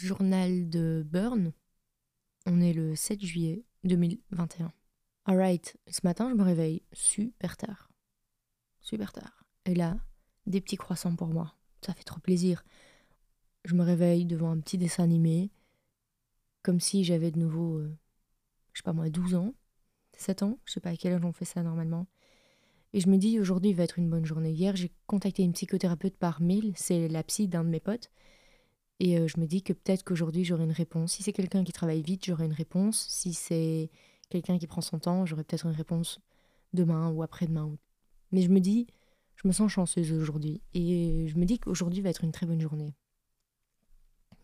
Journal de Burn. On est le 7 juillet 2021. Alright, ce matin, je me réveille super tard. Super tard. Et là, des petits croissants pour moi. Ça fait trop plaisir. Je me réveille devant un petit dessin animé, comme si j'avais de nouveau, euh, je sais pas moi, 12 ans, 7 ans, je sais pas à quel âge on fait ça normalement. Et je me dis, aujourd'hui va être une bonne journée. Hier, j'ai contacté une psychothérapeute par mail, c'est la psy d'un de mes potes. Et euh, je me dis que peut-être qu'aujourd'hui j'aurai une réponse. Si c'est quelqu'un qui travaille vite, j'aurai une réponse. Si c'est quelqu'un qui prend son temps, j'aurai peut-être une réponse demain ou après-demain. Mais je me dis, je me sens chanceuse aujourd'hui. Et je me dis qu'aujourd'hui va être une très bonne journée.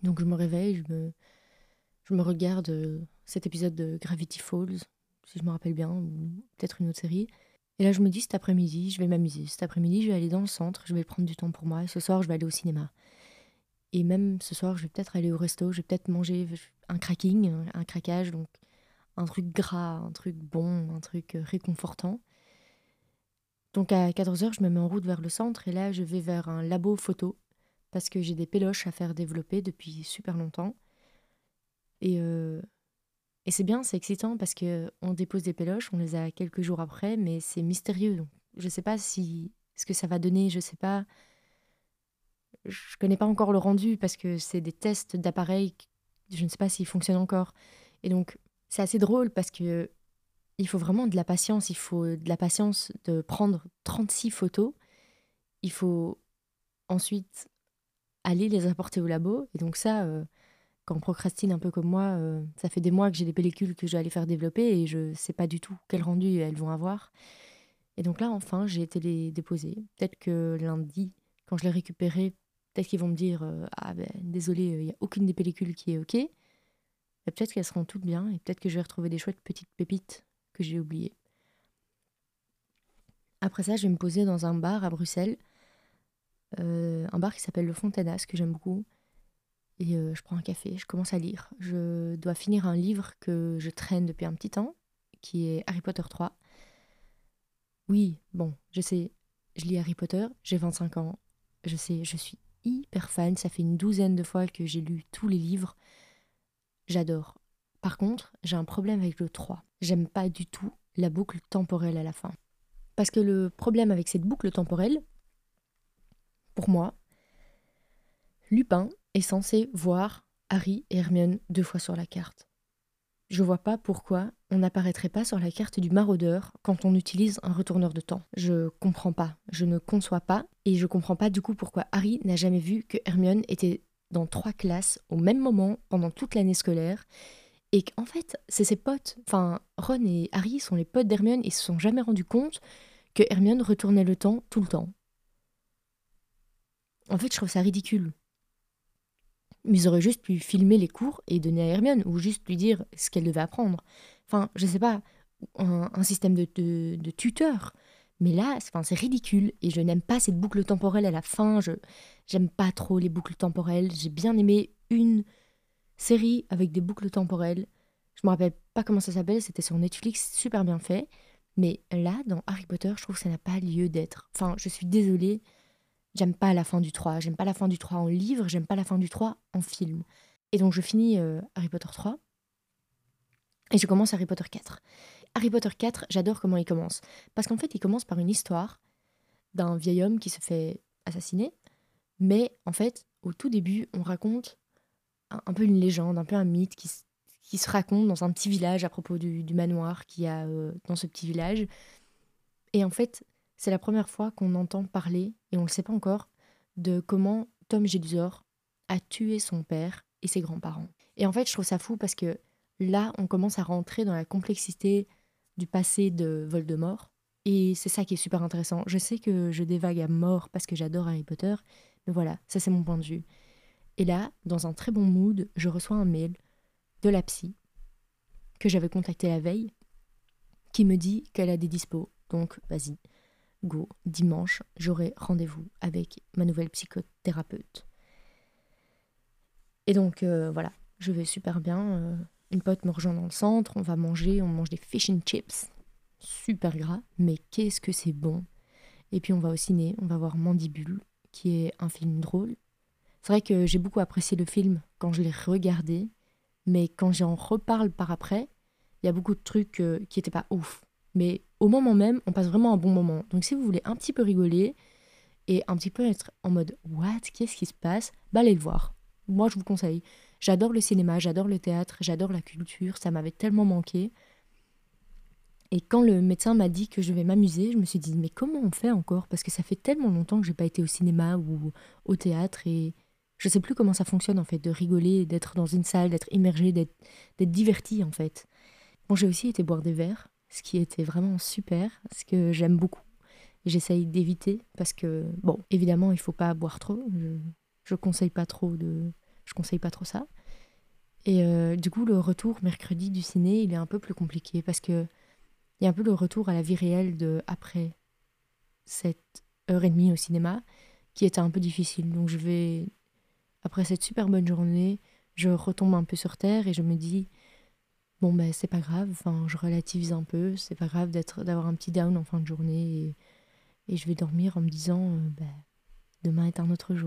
Donc je me réveille, je me, je me regarde euh, cet épisode de Gravity Falls, si je me rappelle bien, ou peut-être une autre série. Et là, je me dis, cet après-midi, je vais m'amuser. Cet après-midi, je vais aller dans le centre, je vais prendre du temps pour moi. Et ce soir, je vais aller au cinéma. Et même ce soir, je vais peut-être aller au resto, je vais peut-être manger un cracking, un craquage, donc un truc gras, un truc bon, un truc euh, réconfortant. Donc à 14h, je me mets en route vers le centre et là, je vais vers un labo photo parce que j'ai des péloches à faire développer depuis super longtemps. Et, euh, et c'est bien, c'est excitant parce que on dépose des péloches, on les a quelques jours après, mais c'est mystérieux. Donc je sais pas si ce que ça va donner, je sais pas je connais pas encore le rendu parce que c'est des tests d'appareils, je ne sais pas s'ils fonctionnent encore. Et donc, c'est assez drôle parce que il faut vraiment de la patience. Il faut de la patience de prendre 36 photos. Il faut ensuite aller les apporter au labo. Et donc, ça, euh, quand on procrastine un peu comme moi, euh, ça fait des mois que j'ai des pellicules que je vais aller faire développer et je sais pas du tout quel rendu elles vont avoir. Et donc là, enfin, j'ai été les déposer. Peut-être que lundi, quand je les récupérerai, Peut-être qu'ils vont me dire euh, Ah ben désolé, il n'y a aucune des pellicules qui est OK. peut-être qu'elles seront toutes bien et peut-être que je vais retrouver des chouettes petites pépites que j'ai oubliées. Après ça, je vais me poser dans un bar à Bruxelles. Euh, un bar qui s'appelle Le Fontanas, que j'aime beaucoup. Et euh, je prends un café, je commence à lire. Je dois finir un livre que je traîne depuis un petit temps, qui est Harry Potter 3. Oui, bon, je sais, je lis Harry Potter, j'ai 25 ans, je sais, je suis hyper fan. Ça fait une douzaine de fois que j'ai lu tous les livres. J'adore. Par contre, j'ai un problème avec le 3. J'aime pas du tout la boucle temporelle à la fin. Parce que le problème avec cette boucle temporelle, pour moi, Lupin est censé voir Harry et Hermione deux fois sur la carte. Je vois pas pourquoi on n'apparaîtrait pas sur la carte du maraudeur quand on utilise un retourneur de temps. Je comprends pas, je ne conçois pas, et je comprends pas du coup pourquoi Harry n'a jamais vu que Hermione était dans trois classes au même moment pendant toute l'année scolaire, et qu'en fait, c'est ses potes, enfin Ron et Harry sont les potes d'Hermione et se sont jamais rendus compte que Hermione retournait le temps tout le temps. En fait, je trouve ça ridicule. Mais ils auraient juste pu filmer les cours et donner à Hermione, ou juste lui dire ce qu'elle devait apprendre. Enfin, je sais pas, un, système de, de, tuteur. Mais là, c'est ridicule et je n'aime pas cette boucle temporelle à la fin. Je j'aime pas trop les boucles temporelles. J'ai bien aimé une série avec des boucles temporelles. Je me rappelle pas comment ça s'appelle, c'était sur Netflix, super bien fait. Mais là, dans Harry Potter, je trouve que ça n'a pas lieu d'être. Enfin, je suis désolée, J'aime pas la fin du 3. J'aime pas la fin du 3 en livre, j'aime pas la fin du 3 en film. Et donc je finis euh, Harry Potter 3 et je commence Harry Potter 4. Harry Potter 4, j'adore comment il commence. Parce qu'en fait, il commence par une histoire d'un vieil homme qui se fait assassiner. Mais en fait, au tout début, on raconte un, peu une légende, un peu un mythe qui, se raconte dans un petit village à propos du, manoir qu'il y a euh, dans ce petit village. Et en fait, c'est la première fois qu'on entend parler, et on ne le sait pas encore, de comment Tom Jedusor a tué son père et ses grands-parents. Et en fait, je trouve ça fou parce que là, on commence à rentrer dans la complexité du passé de Voldemort. Et c'est ça qui est super intéressant. Je sais que je dévague à mort parce que j'adore Harry Potter, mais voilà, ça c'est mon point de vue. Et là, dans un très bon mood, je reçois un mail de la psy que j'avais contacté la veille, qui me dit qu'elle a des dispos. Donc, vas-y, go, dimanche, j'aurai rendez-vous avec ma nouvelle psychothérapeute. Et donc euh, voilà, je vais super bien. Euh, une pote me dans le centre, on va manger, on mange des fish and chips, super gras, mais qu'est-ce que c'est bon. Et puis on va au ciné, on va voir Mandibule, qui est un film drôle. C'est vrai que j'ai beaucoup apprécié le film quand je l'ai regardé, mais quand j'en reparle par après, il y a beaucoup de trucs euh, qui n'étaient pas ouf. Mais au moment même, on passe vraiment un bon moment. Donc si vous voulez un petit peu rigoler et un petit peu être en mode What Qu'est-ce qui se passe? Bah allez le voir. Moi je vous conseille. J'adore le cinéma, j'adore le théâtre, j'adore la culture, ça m'avait tellement manqué. Et quand le médecin m'a dit que je vais m'amuser, je me suis dit mais comment on fait encore? Parce que ça fait tellement longtemps que j'ai pas été au cinéma ou au théâtre et je sais plus comment ça fonctionne en fait, de rigoler, d'être dans une salle, d'être immergé, d'être diverti en fait. Bon, j'ai aussi été boire des verres, ce qui était vraiment super, ce que j'aime beaucoup. J'essaye d'éviter parce que, bon, évidemment, il faut pas boire trop. Je, je conseille pas trop de, je conseille pas trop ça. Et euh, du coup, le retour mercredi du ciné, il est un peu plus compliqué parce que il y a un peu le retour à la vie réelle de après cette heure et demie au cinéma qui était un peu difficile. Donc je vais, après cette super bonne journée, je retombe un peu sur terre et je me dis bon ben c'est pas grave, enfin je relativise un peu, c'est pas grave d'avoir un petit down en fin de journée et, je vais dormir en me disant euh, ben, demain est un autre jour.